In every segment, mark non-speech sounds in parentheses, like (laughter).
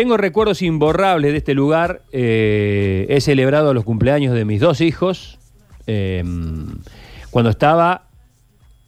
tengo recuerdos imborrables de este lugar. Eh, he celebrado los cumpleaños de mis dos hijos eh, cuando estaba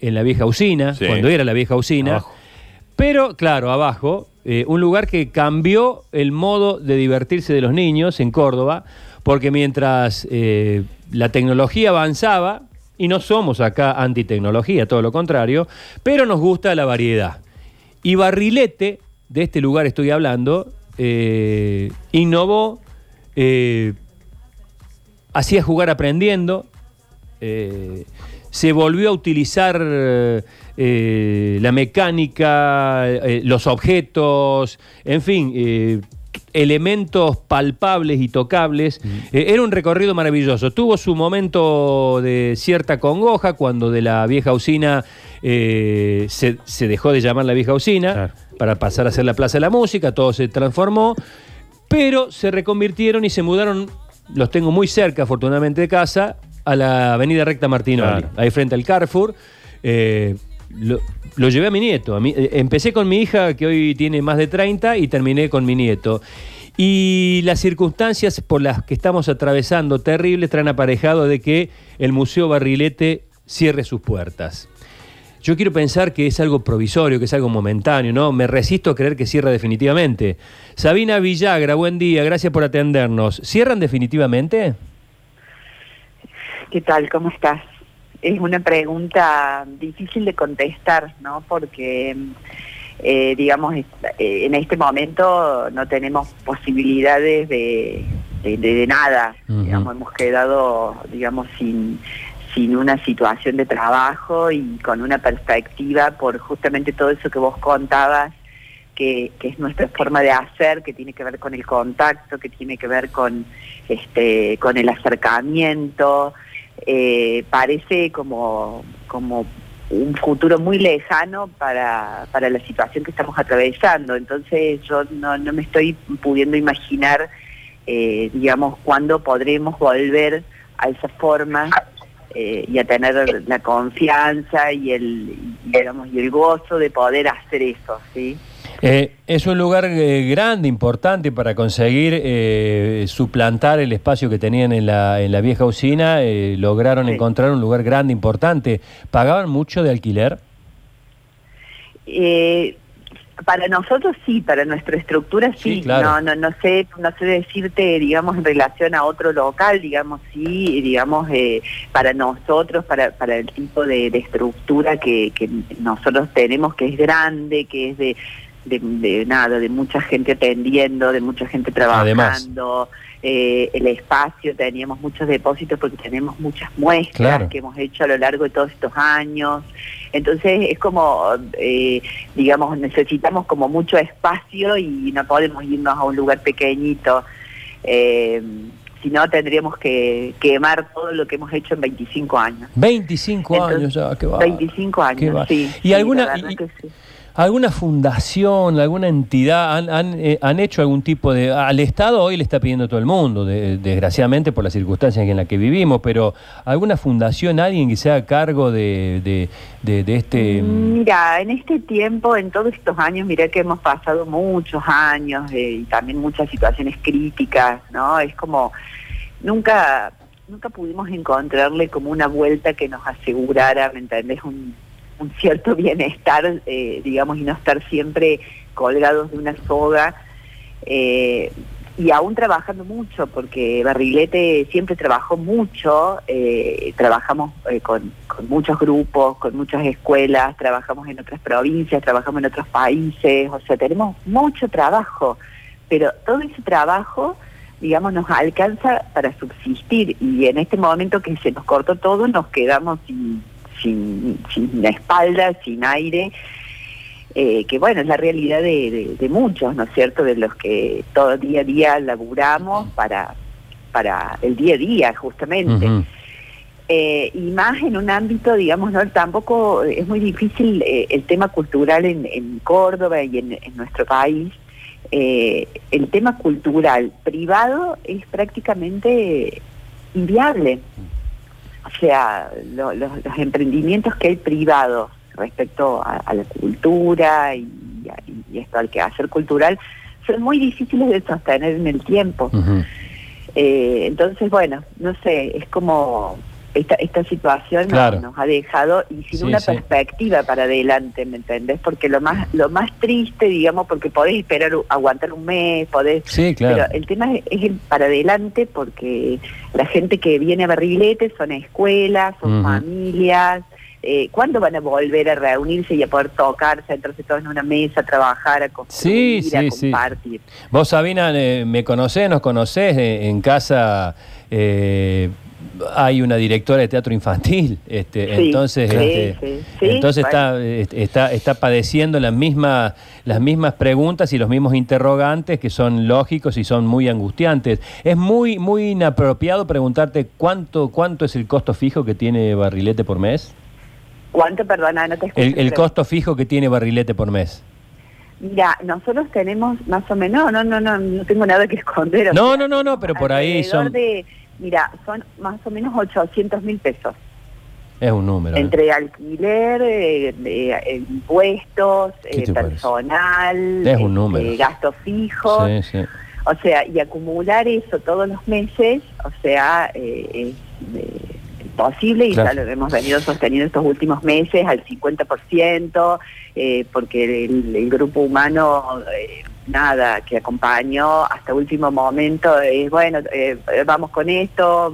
en la vieja usina, Sí. cuando era la vieja usina. Abajo. Pero, claro, abajo, eh, un lugar que cambió el modo de divertirse de los niños en Córdoba, porque mientras eh, la tecnología avanzaba, y no somos acá antitecnología, todo lo contrario, pero nos gusta la variedad. Y Barrilete, de este lugar estoy hablando, eh, innovó, eh, hacía jugar aprendiendo, eh, se volvió a utilizar la mecánica, los objetos, en fin, elementos palpables y tocables. Eh, era un recorrido maravilloso. Tuvo su momento de cierta congoja cuando de la vieja usina eh, se, se dejó de llamar la vieja usina Claro. Para pasar a ser la Plaza de la Música, todo se transformó, pero se reconvirtieron y se mudaron, los tengo muy cerca afortunadamente de casa, a la Avenida Recta Martinoli, Claro. ahí frente al Carrefour. Eh, lo, lo llevé a mi nieto. A eh, empecé con mi hija, que hoy tiene más de 30, y terminé con mi nieto. Y las circunstancias por las que estamos atravesando terribles traen aparejado de que el Museo Barrilete cierre sus puertas. Yo quiero pensar que es algo provisorio, que es algo momentáneo, ¿no? Me resisto a creer que cierra definitivamente. Sabina Villagra, buen día, gracias por atendernos. ¿Cierran definitivamente? ¿Qué tal? ¿Cómo estás? Es una pregunta difícil de contestar, ¿no? Porque, eh, digamos, eh, en este momento no tenemos posibilidades de, de- de- de nada. Digamos, hemos quedado, digamos, sin, sin una situación de trabajo y con una perspectiva por justamente todo eso que vos contabas, que, que es nuestra forma de hacer, que tiene que ver con el contacto, que tiene que ver con, este, con el acercamiento. Eh, parece como, como un futuro muy lejano para, para la situación que estamos atravesando. Entonces yo no, no me estoy pudiendo imaginar, eh, digamos, cuándo podremos volver a esa forma eh, y a tener la confianza y el, digamos, y el gozo de poder hacer eso, ¿sí? Eh, es un lugar eh, grande, importante para conseguir eh, suplantar el espacio que tenían en la, en la vieja usina. eh, lograron Sí. encontrar un lugar grande, importante. ¿Pagaban mucho de alquiler? Para nosotros sí, para nuestra estructura sí. Sí, claro. No, no, no sé, no sé decirte, digamos, en relación a otro local, digamos, sí, digamos, eh, para nosotros, para, para el tipo de, de estructura que, que nosotros tenemos, que es grande, que es de, de, de nada, de mucha gente atendiendo, de mucha gente trabajando. Eh, el espacio, teníamos muchos depósitos porque tenemos muchas muestras Claro. que hemos hecho a lo largo de todos estos años. Entonces es como, eh, digamos, necesitamos como mucho espacio y no podemos irnos a un lugar pequeñito. Eh, si no, tendríamos que quemar todo lo que hemos hecho en 25 años. 25 Entonces, años ya, qué va. 25 qué años, va. sí. ¿Y sí, alguna, que sí. Alguna fundación, alguna entidad han, han, eh, han hecho algún tipo de... Al Estado hoy le está pidiendo todo el mundo, de- desgraciadamente por las circunstancias en las que vivimos, pero alguna fundación, alguien que se haga cargo de, de, de- de este... Mira, en este tiempo, en todos estos años, mira que hemos pasado muchos años eh, y también muchas situaciones críticas, ¿no? Es como, nunca, nunca pudimos encontrarle como una vuelta que nos asegurara, ¿me entendés? Un, un cierto bienestar, eh, digamos, y no estar siempre colgados de una soga. eh, y aún trabajando mucho, porque Barrilete siempre trabajó mucho, eh, trabajamos con muchos grupos, con muchas escuelas, trabajamos en otras provincias, trabajamos en otros países, o sea, tenemos mucho trabajo, pero todo ese trabajo, digamos, nos alcanza para subsistir y en este momento que se nos cortó todo, nos quedamos sin, sin, sin la espalda, sin aire, eh, que bueno, es la realidad de, de- de muchos, ¿no es cierto?, de los que todo día a día laburamos para, para el día a día, justamente. Eh, y más en un ámbito, digamos, no tampoco es muy difícil eh, el tema cultural en, en Córdoba y en, en nuestro país. Eh, el tema cultural privado es prácticamente inviable. O sea, lo- los, los emprendimientos que hay privados respecto a, a la cultura y, esto al quehacer cultural son muy difíciles de sostener en el tiempo. Eh, entonces, bueno, no sé, es como esta, esta situación nos, ha dejado y sin una perspectiva para adelante, ¿me entendés? Porque lo más lo más triste, digamos, porque podés esperar, aguantar un mes, podés... Sí, claro. Pero el tema es, el para adelante porque la gente que viene a Barrilete son escuelas, son familias, eh, ¿cuándo van a volver a reunirse y a poder tocar, sentarse todos en una mesa, trabajar, a construir, sí, a compartir? Vos, Sabina, eh, me conocés, nos conocés eh, en casa. Hay una directora de teatro infantil, este, entonces, este, entonces está, está, está padeciendo las mismas, las mismas preguntas y los mismos interrogantes que son lógicos y son muy angustiantes. Es muy, muy inapropiado preguntarte cuánto, cuánto es el costo fijo que tiene Barrilete por mes. ¿Cuánto, perdona? No te el, el costo fijo que tiene Barrilete por mes. Mira, nosotros tenemos más o menos, no, no, no, no tengo nada que esconder. No, no, no, no, pero por ahí son... De, mira, son más o menos 800 mil pesos. Es un número. ¿eh? Entre alquiler, eh, eh, impuestos, personal, es un número. gastos fijos. Sí, sí. O sea, y acumular eso todos los meses, o sea, es posible y ya lo hemos venido sosteniendo estos últimos meses al 50%, eh, porque el, grupo humano, nada, que acompañó hasta último momento, es bueno, eh, vamos con esto,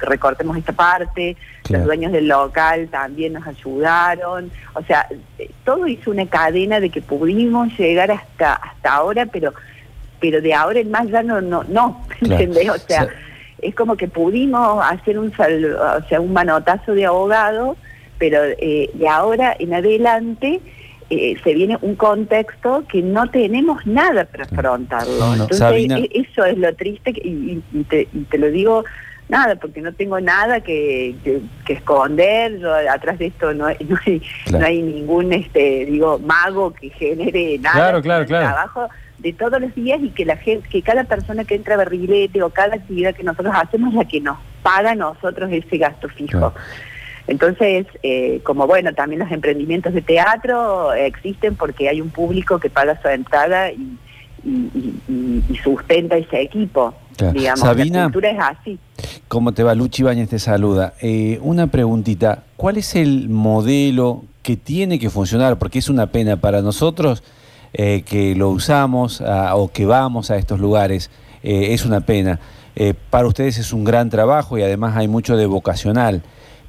recortemos esta parte, los dueños del local también nos ayudaron, o sea, todo hizo una cadena de que pudimos llegar hasta, hasta ahora, pero pero de ahora en más ya no, no, no, (laughs) ¿entendés? O sea es como que pudimos hacer un, o sea, un manotazo de abogado, pero eh, de ahora en adelante eh, se viene un contexto que no tenemos nada para afrontarlo. Entonces, e, eso es lo triste y, te, lo digo nada, porque no tengo nada que, que, esconder, atrás de esto no hay, (laughs) no hay, ningún, este digo, mago que genere nada. Claro, claro, claro. Trabajo de todos los días y que la gente, que cada persona que entra a Barrilete o cada actividad que nosotros hacemos es la que nos paga a nosotros ese gasto fijo. Entonces, eh, como bueno, también los emprendimientos de teatro existen porque hay un público que paga su entrada y, sustenta ese equipo. Digamos, Sabina, la cultura es así. ¿Cómo te va? Luchi Bañez te saluda. Eh, una preguntita, ¿cuál es el modelo que tiene que funcionar? Porque es una pena para nosotros eh, que lo usamos o que vamos a estos lugares. Eh, es una pena. Para ustedes es un gran trabajo y además hay mucho de vocacional.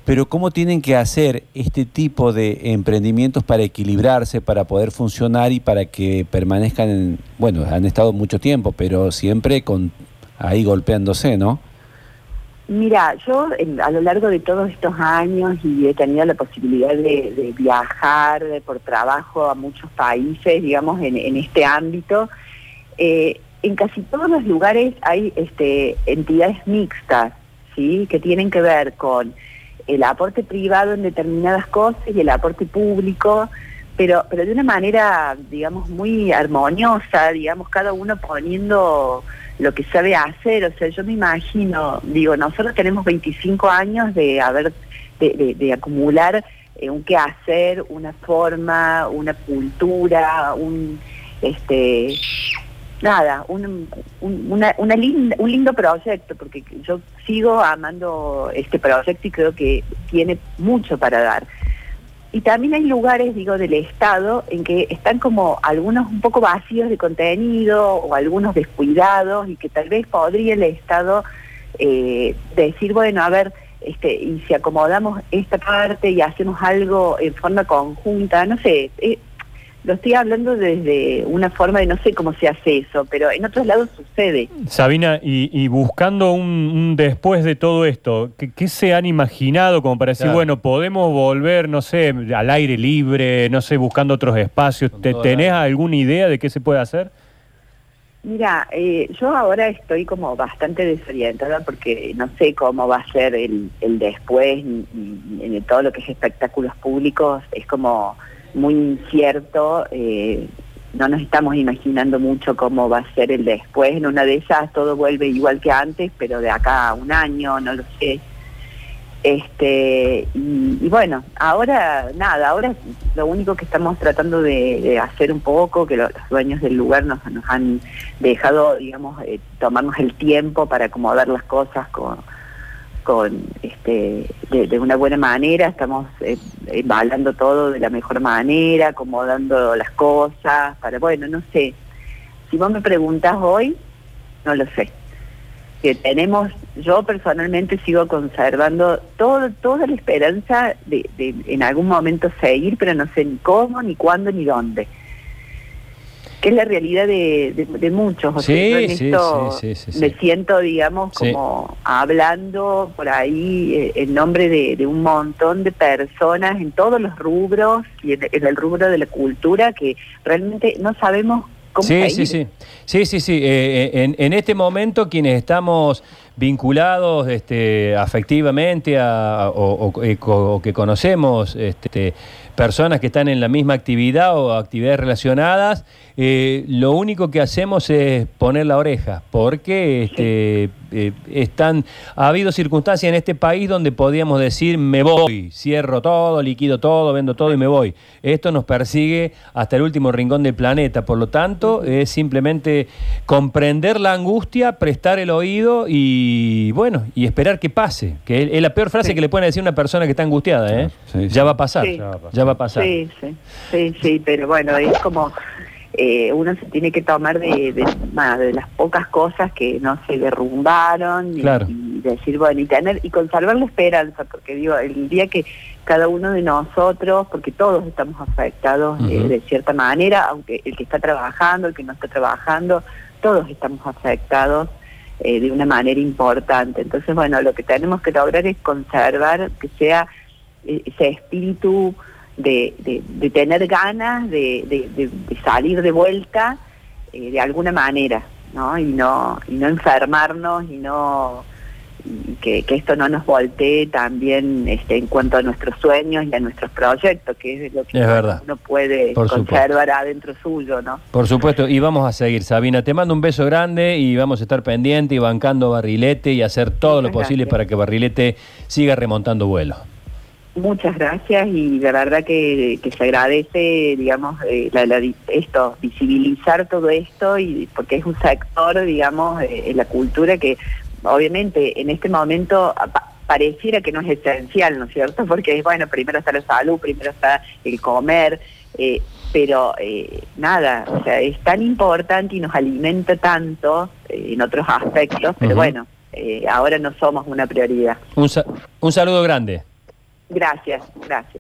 Pero ¿cómo tienen que hacer este tipo de emprendimientos para equilibrarse, para poder funcionar y para que permanezcan, bueno, han estado mucho tiempo, pero siempre con ahí golpeándose, ¿no? Mira, yo a lo largo de todos estos años y he tenido la posibilidad de, viajar por trabajo a muchos países, digamos, en, este ámbito, eh, en casi todos los lugares hay este, entidades mixtas, ¿sí? Que tienen que ver con el aporte privado en determinadas cosas y el aporte público, pero, pero de una manera, digamos, muy armoniosa, digamos, cada uno poniendo lo que sabe hacer. O sea, yo me imagino, digo, nosotros tenemos 25 años de haber, de, acumular eh, un qué hacer, una forma, una cultura, un, este, nada, un, una, una un lindo proyecto, porque yo sigo amando este proyecto y creo que tiene mucho para dar. Y también hay lugares, digo, del Estado en que están como algunos un poco vacíos de contenido o algunos descuidados y que tal vez podría el Estado eh, decir, bueno, a ver, este, y si acomodamos esta parte y hacemos algo en forma conjunta, no sé, eh, lo estoy hablando desde una forma de no sé cómo se hace eso, pero en otros lados sucede. Sabina, y, buscando un, después de todo esto, ¿qué, se han imaginado como para decir, bueno, podemos volver, no sé, al aire libre, no sé, buscando otros espacios? ¿Tenés alguna idea de qué se puede hacer? Mira, eh, yo ahora estoy como bastante desorientada porque no sé cómo va a ser el, después en todo lo que es espectáculos públicos. Es como muy incierto. Eh, no nos estamos imaginando mucho cómo va a ser el después. En una de esas todo vuelve igual que antes, pero de acá a un año, no lo sé. Este, y, bueno, ahora nada, ahora lo único que estamos tratando de, hacer un poco, que los dueños del lugar nos, nos han dejado, digamos, eh, tomarnos el tiempo para acomodar las cosas con, con este, de, una buena manera, estamos eh, todo de la mejor manera, acomodando las cosas, para, bueno, no sé, si vos me preguntas hoy, no lo sé que tenemos, yo personalmente sigo conservando todo, toda la esperanza de, en algún momento seguir, pero no sé ni cómo, ni cuándo, ni dónde. Que es la realidad de, de, muchos. O sí, sí, sí, me siento, digamos, como hablando por ahí eh, en nombre de, un montón de personas en todos los rubros y en, el rubro de la cultura que realmente no sabemos sí, sí, sí, sí, sí, sí, eh, eh, en, este momento quienes estamos vinculados este, afectivamente o, eh, o, que conocemos este, personas que están en la misma actividad o actividades relacionadas, eh, lo único que hacemos es poner la oreja, porque este, eh, están, ha habido circunstancias en este país donde podíamos decir me voy, cierro todo, liquido todo, vendo todo y me voy. Esto nos persigue hasta el último rincón del planeta, por lo tanto es simplemente comprender la angustia, prestar el oído y bueno, y esperar que pase, que es la peor frase que le pueden decir a una persona que está angustiada, ¿eh? ya va a pasar. Ya va a pasar. Sí, sí, sí, sí, pero bueno, es como eh, uno se tiene que tomar de, de, las pocas cosas que no se derrumbaron y, decir, bueno, y tener y conservar la esperanza, porque digo, el día que cada uno de nosotros, porque todos estamos afectados eh, de cierta manera, aunque el que está trabajando, el que no está trabajando, todos estamos afectados eh, de una manera importante. Entonces, bueno, lo que tenemos que lograr es conservar que sea ese espíritu de, de, tener ganas de, de, salir de vuelta eh, de alguna manera, ¿no? Y no, y no enfermarnos y no que, que, esto no nos voltee también este, en cuanto a nuestros sueños y a nuestros proyectos, que es lo que uno puede conservar adentro suyo, ¿no? Por supuesto, y vamos a seguir, Sabina. Te mando un beso grande y vamos a estar pendientes y bancando Barrilete y hacer todo lo posible para que Barrilete siga remontando vuelo. Muchas gracias y la verdad que, se agradece, digamos, eh, esto, visibilizar todo esto y porque es un sector, digamos, eh, en la cultura que obviamente en este momento pareciera que no es esencial, ¿no es cierto? (laughs) Porque, bueno, primero está la salud, primero está el comer, eh, pero nada, o sea, es tan importante y nos alimenta tanto en otros aspectos, pero bueno, ahora no somos una prioridad. Un, un saludo grande. Gracias, gracias.